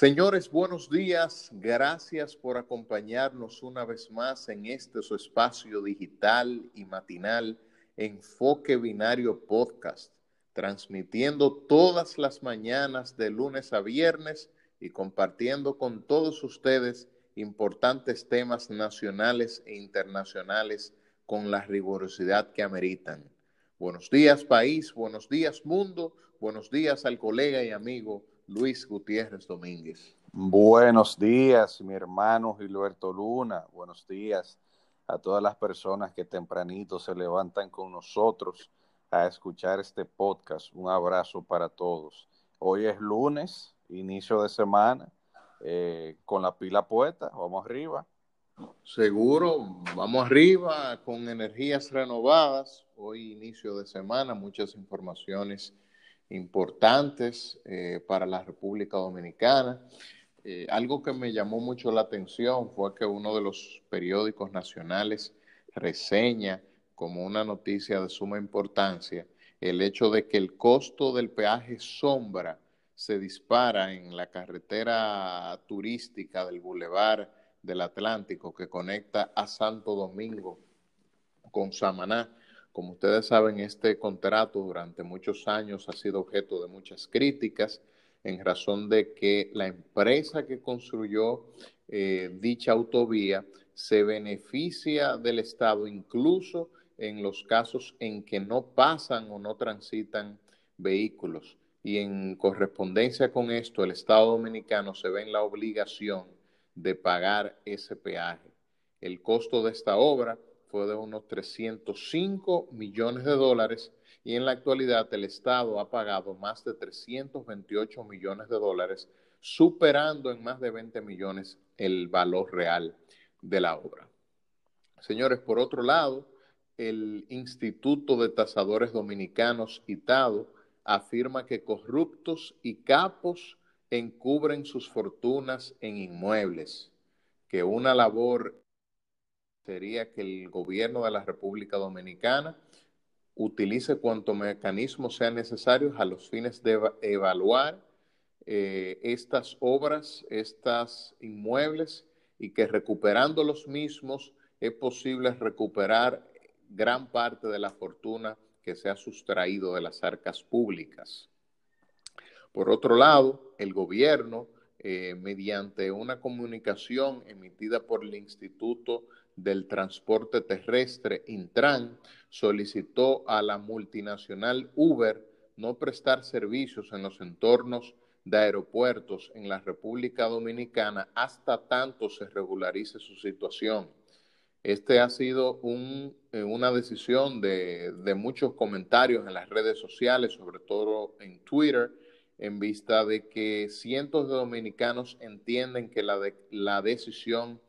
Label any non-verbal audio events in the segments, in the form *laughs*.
Señores, buenos días. Gracias por acompañarnos una vez más en este su espacio digital y matinal Enfoque Binario Podcast, transmitiendo todas las mañanas de lunes a viernes y compartiendo con todos ustedes importantes temas nacionales e internacionales con la rigurosidad que ameritan. Buenos días país, buenos días mundo, buenos días al colega y amigo Luis Gutiérrez Domínguez. Buenos días, mi hermano Gilberto Luna. Buenos días a todas las personas que tempranito se levantan con nosotros a escuchar este podcast. Un abrazo para todos. Hoy es lunes, inicio de semana, eh, con la pila puesta. Vamos arriba. Seguro, vamos arriba con energías renovadas. Hoy inicio de semana, muchas informaciones importantes eh, para la República Dominicana. Eh, algo que me llamó mucho la atención fue que uno de los periódicos nacionales reseña como una noticia de suma importancia el hecho de que el costo del peaje sombra se dispara en la carretera turística del Boulevard del Atlántico que conecta a Santo Domingo con Samaná como ustedes saben, este contrato durante muchos años ha sido objeto de muchas críticas en razón de que la empresa que construyó eh, dicha autovía se beneficia del Estado incluso en los casos en que no pasan o no transitan vehículos. Y en correspondencia con esto, el Estado dominicano se ve en la obligación de pagar ese peaje. El costo de esta obra fue de unos 305 millones de dólares y en la actualidad el Estado ha pagado más de 328 millones de dólares, superando en más de 20 millones el valor real de la obra. Señores, por otro lado, el Instituto de Tasadores Dominicanos, ITADO, afirma que corruptos y capos encubren sus fortunas en inmuebles, que una labor sería que el gobierno de la República Dominicana utilice cuanto mecanismos sean necesarios a los fines de evaluar eh, estas obras, estas inmuebles y que recuperando los mismos es posible recuperar gran parte de la fortuna que se ha sustraído de las arcas públicas. Por otro lado, el gobierno, eh, mediante una comunicación emitida por el Instituto del transporte terrestre, Intran, solicitó a la multinacional Uber no prestar servicios en los entornos de aeropuertos en la República Dominicana hasta tanto se regularice su situación. Este ha sido un, eh, una decisión de, muchos comentarios en las redes sociales, sobre todo en Twitter, en vista de que cientos de dominicanos entienden que la, la decisión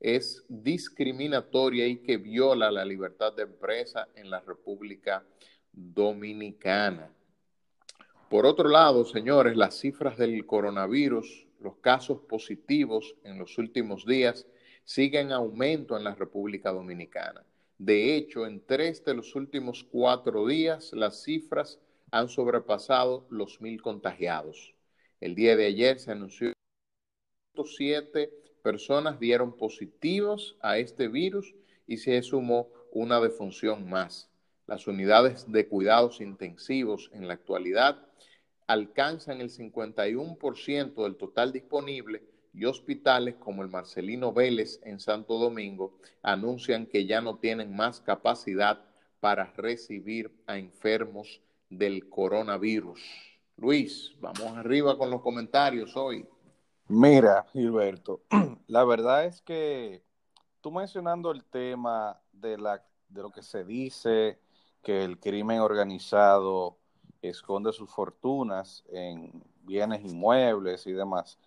es discriminatoria y que viola la libertad de empresa en la República Dominicana. Por otro lado, señores, las cifras del coronavirus, los casos positivos en los últimos días siguen en aumento en la República Dominicana. De hecho, en tres de los últimos cuatro días, las cifras han sobrepasado los mil contagiados. El día de ayer se anunció 107 personas dieron positivos a este virus y se sumó una defunción más. Las unidades de cuidados intensivos en la actualidad alcanzan el 51% del total disponible y hospitales como el Marcelino Vélez en Santo Domingo anuncian que ya no tienen más capacidad para recibir a enfermos del coronavirus. Luis, vamos arriba con los comentarios hoy. Mira, Gilberto, *clears throat* la verdad es que tú mencionando el tema de, la, de lo que se dice que el crimen organizado esconde sus fortunas en bienes inmuebles y demás.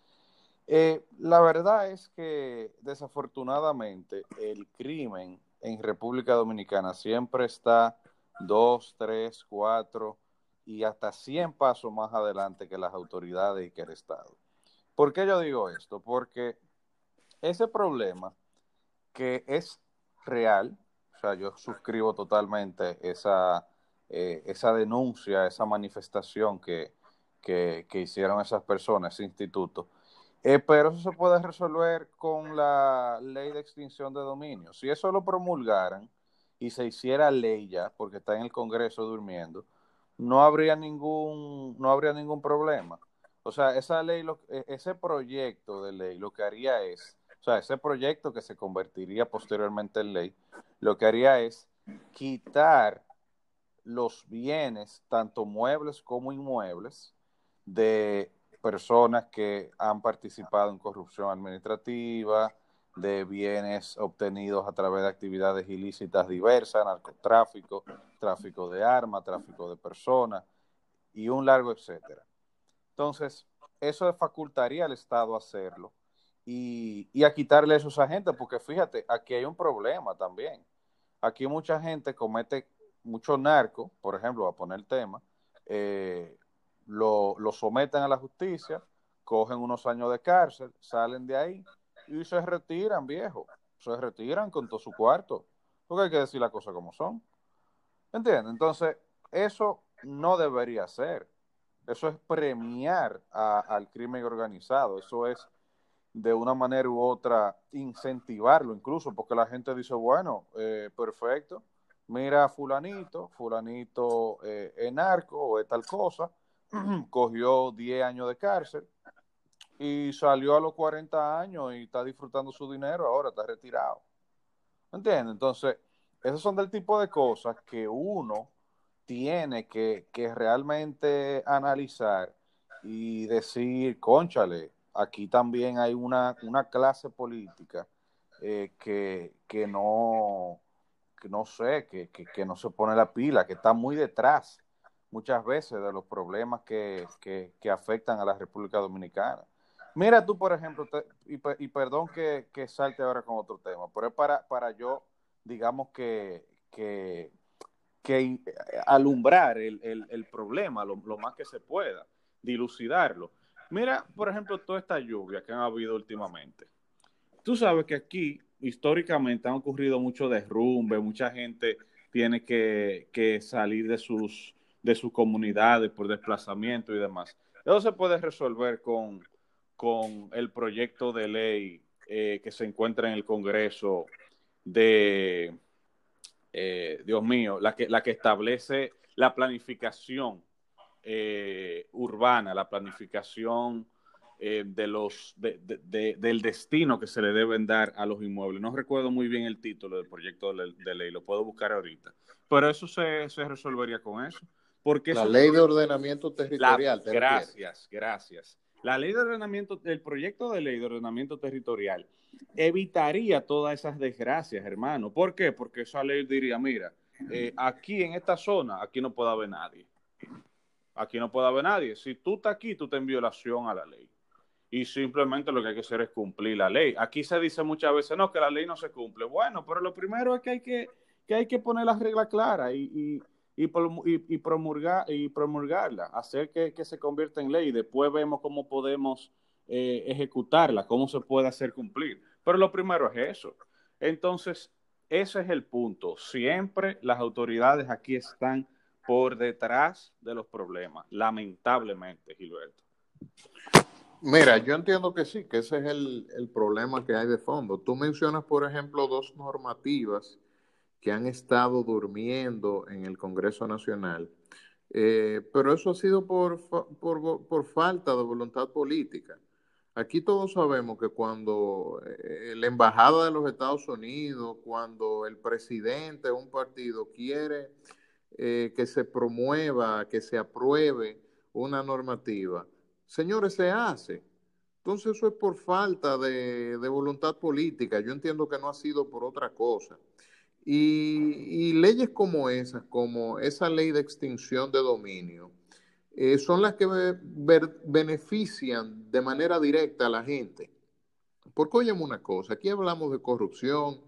Eh, la verdad es que desafortunadamente el crimen en República Dominicana siempre está dos, tres, cuatro y hasta cien pasos más adelante que las autoridades y que el Estado. ¿Por qué yo digo esto? Porque ese problema que es real, o sea, yo suscribo totalmente esa, eh, esa denuncia, esa manifestación que, que, hicieron esas personas, ese instituto, Eh, pero eso se puede resolver con la ley de extinción de dominio. Si eso lo promulgaran y se hiciera ley ya, porque está en el Congreso durmiendo, no habría ningún, no habría ningún problema. O sea, esa ley, e, ese proyecto de ley lo que haría es, o sea, ese proyecto que se convertiría posteriormente en ley, lo que haría es quitar los bienes, tanto muebles como inmuebles, de personas que han participado en corrupción administrativa, de bienes obtenidos a través de actividades ilícitas diversas, narcotráfico, tráfico de armas, tráfico de personas y un largo etcétera. Entonces, eso facultaría al Estado hacerlo y, a quitarle esos agentes, porque fíjate, aquí hay un problema también. Aquí mucha gente comete mucho narco, por ejemplo, a poner el tema, eh, lo, lo someten a la justicia, cogen unos años de cárcel, salen de ahí y se retiran, viejo. Se retiran con todo su cuarto. Porque hay que decir las cosas como son. ¿Entiendes? Entonces, eso no debería ser. Eso es premiar al crimen organizado. Eso es, de una manera u otra, incentivarlo incluso, porque la gente dice, bueno, eh, perfecto, mira fulanito, fulanito eh, es narco o es tal cosa, *clears throat* cogió 10 años de cárcel y salió a los 40 años y está disfrutando su dinero, ahora está retirado. ¿Entiendes? Entonces, esos son del tipo de cosas que uno tiene que, realmente analizar y decir, conchale, aquí también hay una, clase política eh, que, que, no, que no sé, que, que, no se pone la pila, que está muy detrás muchas veces de los problemas que, afectan a la República Dominicana. Mira tú, por ejemplo, y, perdón que, salte ahora con otro tema, pero es para, para yo, digamos que, que, alumbrar el, problema lo, más que se pueda, dilucidarlo. Mira, por ejemplo, toda esta lluvia que han habido últimamente. Tú sabes que aquí históricamente han ocurrido muchos derrumbes, mucha gente tiene que, que salir de sus de sus comunidades por desplazamiento y demás. Eso se puede resolver con, con el proyecto de ley eh, que se encuentra en el Congreso de, eh, Dios mío, la que, la que establece la planificación eh, urbana, la planificación de los, del destino que se le deben dar a los inmuebles. No recuerdo muy bien el título del proyecto de, ley, lo puedo buscar ahorita, pero eso se, se resolvería con eso. Porque la ley de ordenamiento territorial. gracias, gracias. La ley de ordenamiento, el proyecto de ley de ordenamiento territorial evitaría todas esas desgracias, hermano. ¿Por qué? Porque esa ley diría, mira, eh, aquí en esta zona, aquí no puede haber nadie. Aquí no puede haber nadie. Si tú estás aquí, tú estás en violación a la ley. Y simplemente lo que hay que hacer es cumplir la ley. Aquí se dice muchas veces, no, que la ley no se cumple. Bueno, pero lo primero es que hay que, que, hay que poner las reglas claras y y, promulgar, y promulgarla, hacer que, se convierta en ley y después vemos cómo podemos eh, ejecutarla, cómo se puede hacer cumplir. Pero lo primero es eso. Entonces, ese es el punto. Siempre las autoridades aquí están por detrás de los problemas, lamentablemente, Gilberto. Mira, yo entiendo que sí, que ese es el, problema que hay de fondo. Tú mencionas, por ejemplo, dos normativas que han estado durmiendo en el Congreso Nacional. Eh, pero eso ha sido por, por, falta de voluntad política. Aquí todos sabemos que cuando eh, la embajada de los Estados Unidos, cuando el presidente de un partido quiere eh, que se promueva, que se apruebe una normativa, señores, se hace. Entonces eso es por falta de voluntad política. Yo entiendo que no ha sido por otra cosa. Y, leyes como esas, como esa ley de extinción de dominio, eh, son las que benefician de manera directa a la gente. Porque oye una cosa, aquí hablamos de corrupción,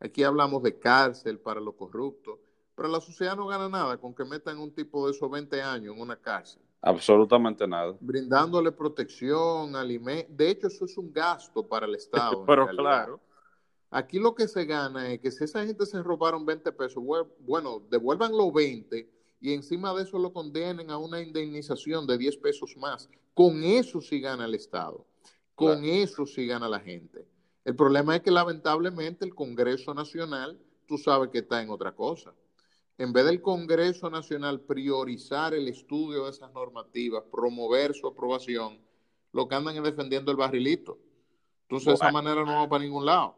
aquí hablamos de cárcel para los corruptos, pero la sociedad no gana nada con que metan un tipo de esos 20 años en una cárcel. Absolutamente nada. Brindándole protección, alimento. De hecho, eso es un gasto para el *laughs* Estado. pero claro. Aquí lo que se gana es que si esa gente se robaron 20 pesos, bueno, devuelvan los 20 y encima de eso lo condenen a una indemnización de 10 pesos más. Con eso sí gana el Estado. Con eso sí gana la gente. El problema es que lamentablemente el Congreso Nacional, tú sabes que está en otra cosa. En vez del Congreso Nacional priorizar el estudio de esas normativas, promover su aprobación, lo que andan es defendiendo el barrilito. Entonces, de esa manera no va para ningún lado.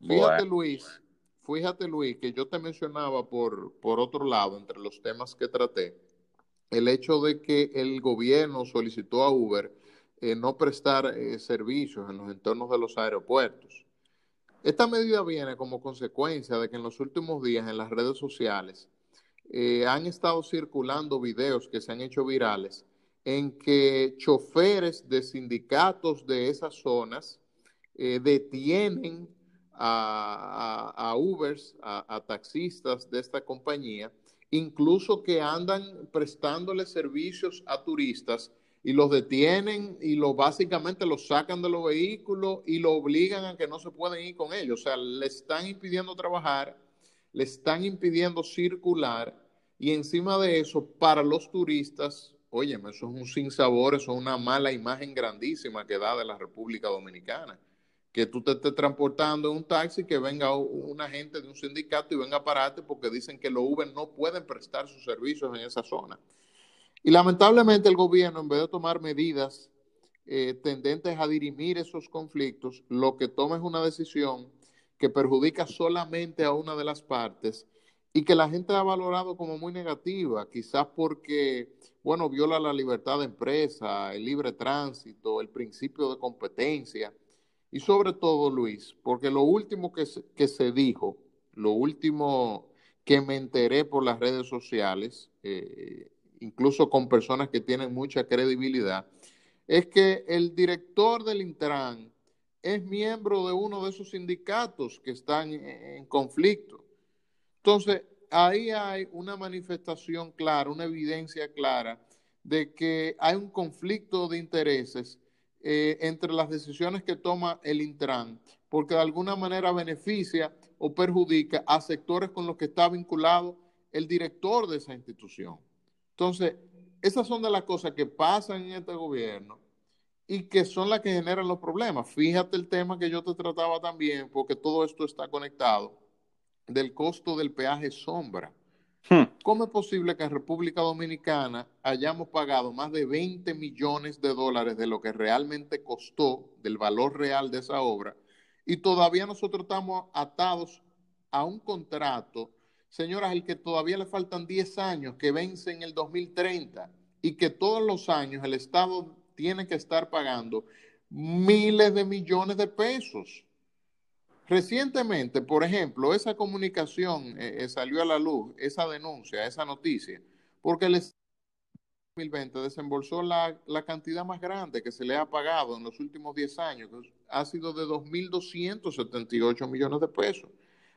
Fíjate, Luis, fíjate, Luis, que yo te mencionaba por, por otro lado, entre los temas que traté, el hecho de que el gobierno solicitó a Uber eh, no prestar eh, servicios en los entornos de los aeropuertos. Esta medida viene como consecuencia de que en los últimos días en las redes sociales eh, han estado circulando videos que se han hecho virales en que choferes de sindicatos de esas zonas detienen a, a, Ubers, a, taxistas de esta compañía, incluso que andan prestándole servicios a turistas y los detienen y lo básicamente los sacan de los vehículos y lo obligan a que no se pueden ir con ellos. O sea, le están impidiendo trabajar, le están impidiendo circular y encima de eso, para los turistas, oye, eso es un sinsabor, eso es una mala imagen grandísima que da de la República Dominicana que tú te estés transportando en un taxi, que venga un agente de un sindicato y venga a pararte porque dicen que los Uber no pueden prestar sus servicios en esa zona. Y lamentablemente el gobierno, en vez de tomar medidas eh, tendentes a dirimir esos conflictos, lo que toma es una decisión que perjudica solamente a una de las partes y que la gente ha valorado como muy negativa, quizás porque, bueno, viola la libertad de empresa, el libre tránsito, el principio de competencia y sobre todo, Luis, porque lo último que se, que se dijo, lo último que me enteré por las redes sociales, eh, incluso con personas que tienen mucha credibilidad, es que el director del Intran es miembro de uno de esos sindicatos que están en conflicto. Entonces, ahí hay una manifestación clara, una evidencia clara de que hay un conflicto de intereses eh, entre las decisiones que toma el Intran, porque de alguna manera beneficia o perjudica a sectores con los que está vinculado el director de esa institución. Entonces, esas son de las cosas que pasan en este gobierno y que son las que generan los problemas. Fíjate el tema que yo te trataba también, porque todo esto está conectado, del costo del peaje sombra. Hmm. ¿Cómo es posible que en República Dominicana hayamos pagado más de 20 millones de dólares de lo que realmente costó, del valor real de esa obra, y todavía nosotros estamos atados a un contrato, señoras, el que todavía le faltan 10 años, que vence en el 2030, y que todos los años el Estado tiene que estar pagando miles de millones de pesos? Recientemente, por ejemplo, esa comunicación eh, eh, salió a la luz, esa denuncia, esa noticia, porque el 2020 desembolsó la, la, cantidad más grande que se le ha pagado en los últimos 10 años, que ha sido de 2.278 millones de pesos.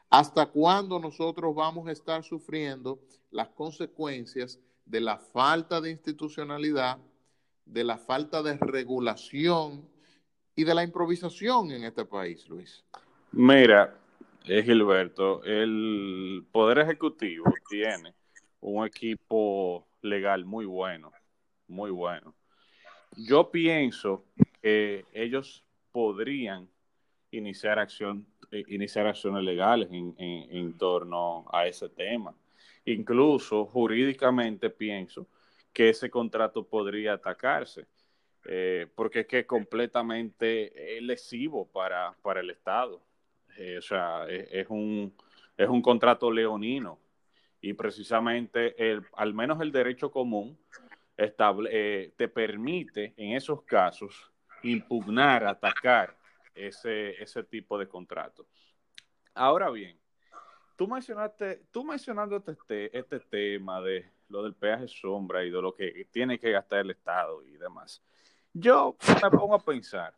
¿Hasta cuándo nosotros vamos a estar sufriendo las consecuencias de la falta de institucionalidad, de la falta de regulación y de la improvisación en este país, Luis? Mira, es Gilberto, el Poder Ejecutivo tiene un equipo legal muy bueno, muy bueno. Yo pienso que ellos podrían iniciar acción, eh, iniciar acciones legales en, torno a ese tema. Incluso jurídicamente pienso que ese contrato podría atacarse, eh, porque es que es completamente lesivo para, para el Estado. Eh, o sea, es, un, es un contrato leonino y precisamente el, al menos el derecho común estable, eh, te permite en esos casos impugnar, atacar ese, ese tipo de contrato. Ahora bien, tú mencionaste, tú mencionando este, este tema de lo del peaje sombra y de lo que tiene que gastar el Estado y demás, yo me pongo a pensar,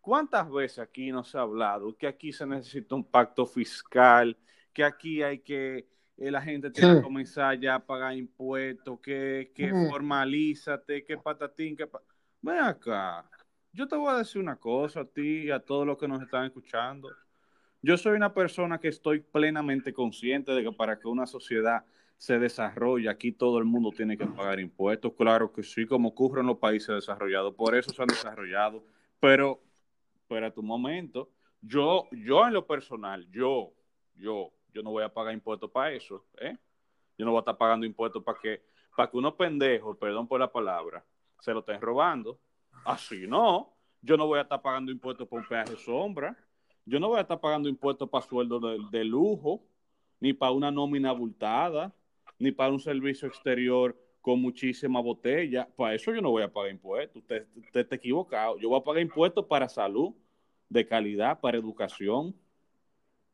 ¿Cuántas veces aquí nos ha hablado que aquí se necesita un pacto fiscal, que aquí hay que, eh, la gente tiene que comenzar ya a pagar impuestos, que, que formalízate, que patatín, que... Ven acá, yo te voy a decir una cosa a ti y a todos los que nos están escuchando. Yo soy una persona que estoy plenamente consciente de que para que una sociedad se desarrolle, aquí todo el mundo tiene que pagar impuestos. Claro que sí, como ocurre en los países desarrollados. Por eso se han desarrollado Pero, espera tu momento. Yo, yo en lo personal, yo, yo, yo no voy a pagar impuestos para eso, ¿eh? Yo no voy a estar pagando impuestos para que, para que unos pendejos, perdón por la palabra, se lo estén robando. Así no. Yo no voy a estar pagando impuestos por un peaje sombra. Yo no voy a estar pagando impuestos para sueldos de, lujo, ni para una nómina abultada, ni para un servicio exterior con muchísima botella. Para eso yo no voy a pagar impuestos. Usted, usted está equivocado. Yo voy a pagar impuestos para salud, de calidad, para educación.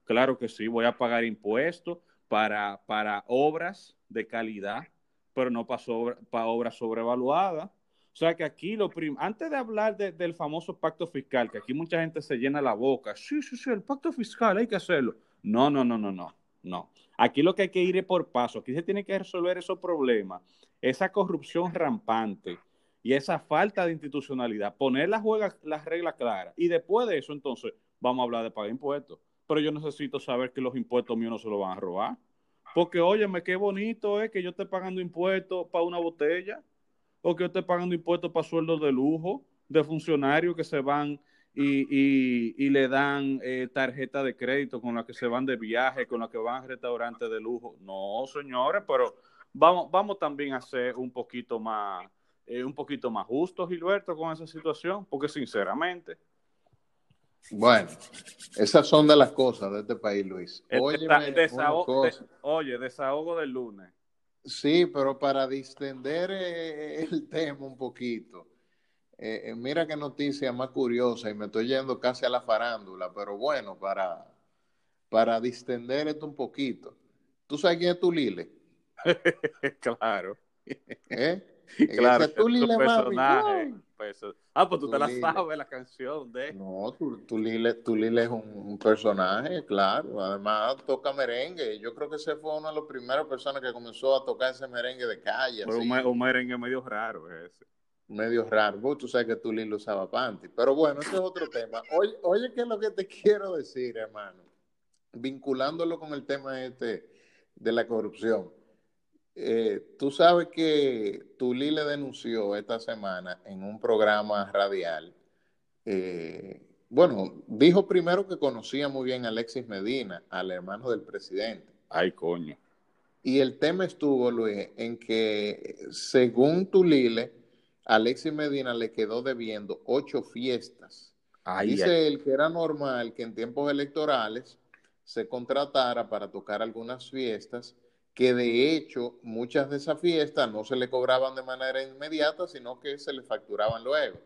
Claro que sí, voy a pagar impuestos para, para obras de calidad, pero no para, para obras sobrevaluadas. O sea que aquí lo antes de hablar del famoso pacto fiscal, que aquí mucha gente se llena la boca, sí, sí, sí, el pacto fiscal hay que hacerlo. No, no, no, no, no, no. Aquí lo que hay que ir es por paso, aquí se tiene que resolver esos problemas, esa corrupción rampante y esa falta de institucionalidad, poner las, las reglas claras y después de eso entonces vamos a hablar de pagar impuestos. Pero yo necesito saber que los impuestos míos no se los van a robar. Porque, óyeme, qué bonito es que yo esté pagando impuestos para una botella o que yo esté pagando impuestos para sueldos de lujo de funcionarios que se van y, le dan eh, tarjeta de crédito con la que se van de viaje, con la que van a restaurantes de lujo. No, señores, pero vamos, vamos también a ser un poquito más, eh, un poquito más justos, Gilberto, con esa situación, porque sinceramente, bueno, esas son de las cosas de este país, Luis. Oye, oye, desahogo del lunes. Sí, pero para distender eh, el tema un poquito, eh, eh, mira qué noticia más curiosa y me estoy yendo casi a la farándula, pero bueno, para, para distender esto un poquito. ¿Tú sabes quién es Tulile? *laughs* claro. ¿Eh? *laughs* Claro, es tu personaje. Pues, ah, pues tú te la sabes, la canción de. No, tu, Lile, es un, personaje, claro. Además, toca merengue. Yo creo que ese fue una de las primeras personas que comenzó a tocar ese merengue de calle. Pero un, merengue medio raro ese. Medio raro. Vos, tú sabes que Lile usaba panty. Pero bueno, ese es otro tema. Oye, oye, ¿qué es lo que te *laughs* quiero decir, hermano? Vinculándolo con el tema este de la corrupción eh, tú sabes que Tulí le denunció esta semana en un programa radial. Eh, bueno, dijo primero que conocía muy bien a Alexis Medina, al hermano del presidente. Ay, coño. Y el tema estuvo, Luis, en que según Tulile, Alexis Medina le quedó debiendo ocho fiestas. Dice él que era normal que en tiempos electorales se contratara para tocar algunas fiestas que de hecho muchas de esas fiestas no se le cobraban de manera inmediata, sino que se le facturaban luego.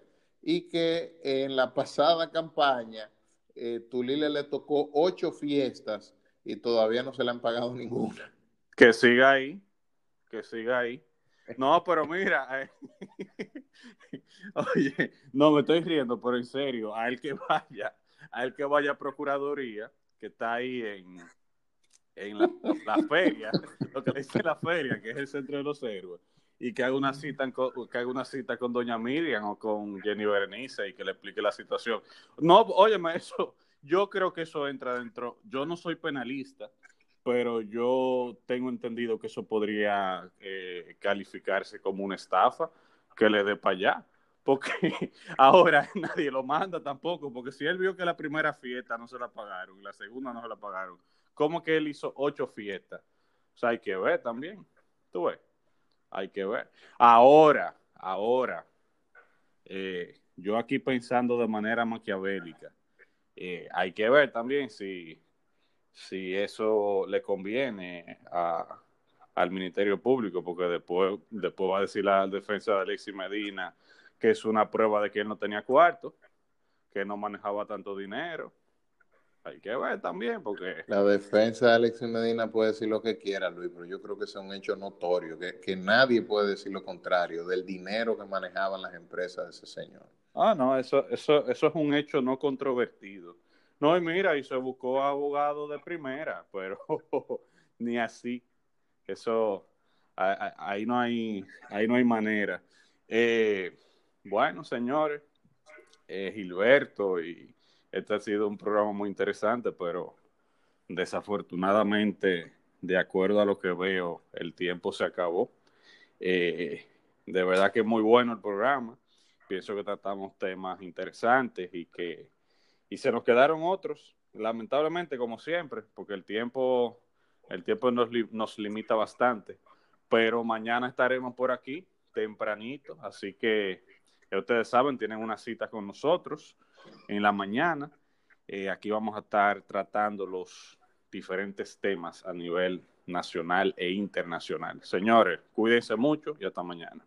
Y que en la *laughs* pasada campaña, eh, Tulile le tocó ocho fiestas y todavía no se le han pagado ninguna. Que siga ahí, que siga ahí. No, pero mira, eh, *laughs* oye, no me estoy riendo, pero en serio, a él que *laughs* vaya, a él que vaya a Procuraduría, que está ahí en, en la, feria, lo que dice la feria, que es el centro de los héroes, y que haga una cita, que haga una cita con doña Miriam o con Jenny Berenice y que le explique la situación. No, óyeme, eso, yo creo que eso entra dentro, yo no soy penalista, pero yo tengo entendido que eso podría eh, calificarse como una estafa que le dé para allá. Porque *laughs* ahora *laughs* nadie lo manda tampoco, porque si él vio que la primera fiesta no se la pagaron la segunda no se la pagaron, ¿Cómo que él hizo ocho fiestas? O sea, hay que ver también. Tú ves. Hay que ver. Ahora, ahora, eh, yo aquí pensando de manera maquiavélica, eh, hay que ver también si, si eso le conviene al Ministerio Público, porque después, después va a decir la defensa de Alexis Medina que es una prueba de que él no tenía cuarto, que no manejaba tanto dinero hay que ver también, porque... La defensa de Alexis Medina puede decir lo que quiera, Luis, pero yo creo que es un hecho notorio, que, nadie puede decir lo contrario del dinero que manejaban las empresas de ese señor. Ah, no, eso, eso, eso es un hecho no controvertido. No, y mira, y se buscó abogado de primera, *laughs* pero *laughs* ni así. Eso, ahí no hay, ahí no hay manera. Eh, bueno, señores, eh, Gilberto y este ha sido un programa muy interesante, pero desafortunadamente, de acuerdo a lo que veo, el tiempo se acabó. Eh, de verdad que es muy bueno el programa. pienso que tratamos temas interesantes y que y se nos quedaron otros, lamentablemente como siempre, porque el tiempo el tiempo nos, nos limita bastante, pero mañana estaremos por aquí tempranito, así que ustedes saben, tienen una cita con nosotros en la mañana. Eh, aquí vamos a estar tratando los diferentes temas a nivel nacional e internacional. Señores, cuídense mucho y hasta mañana.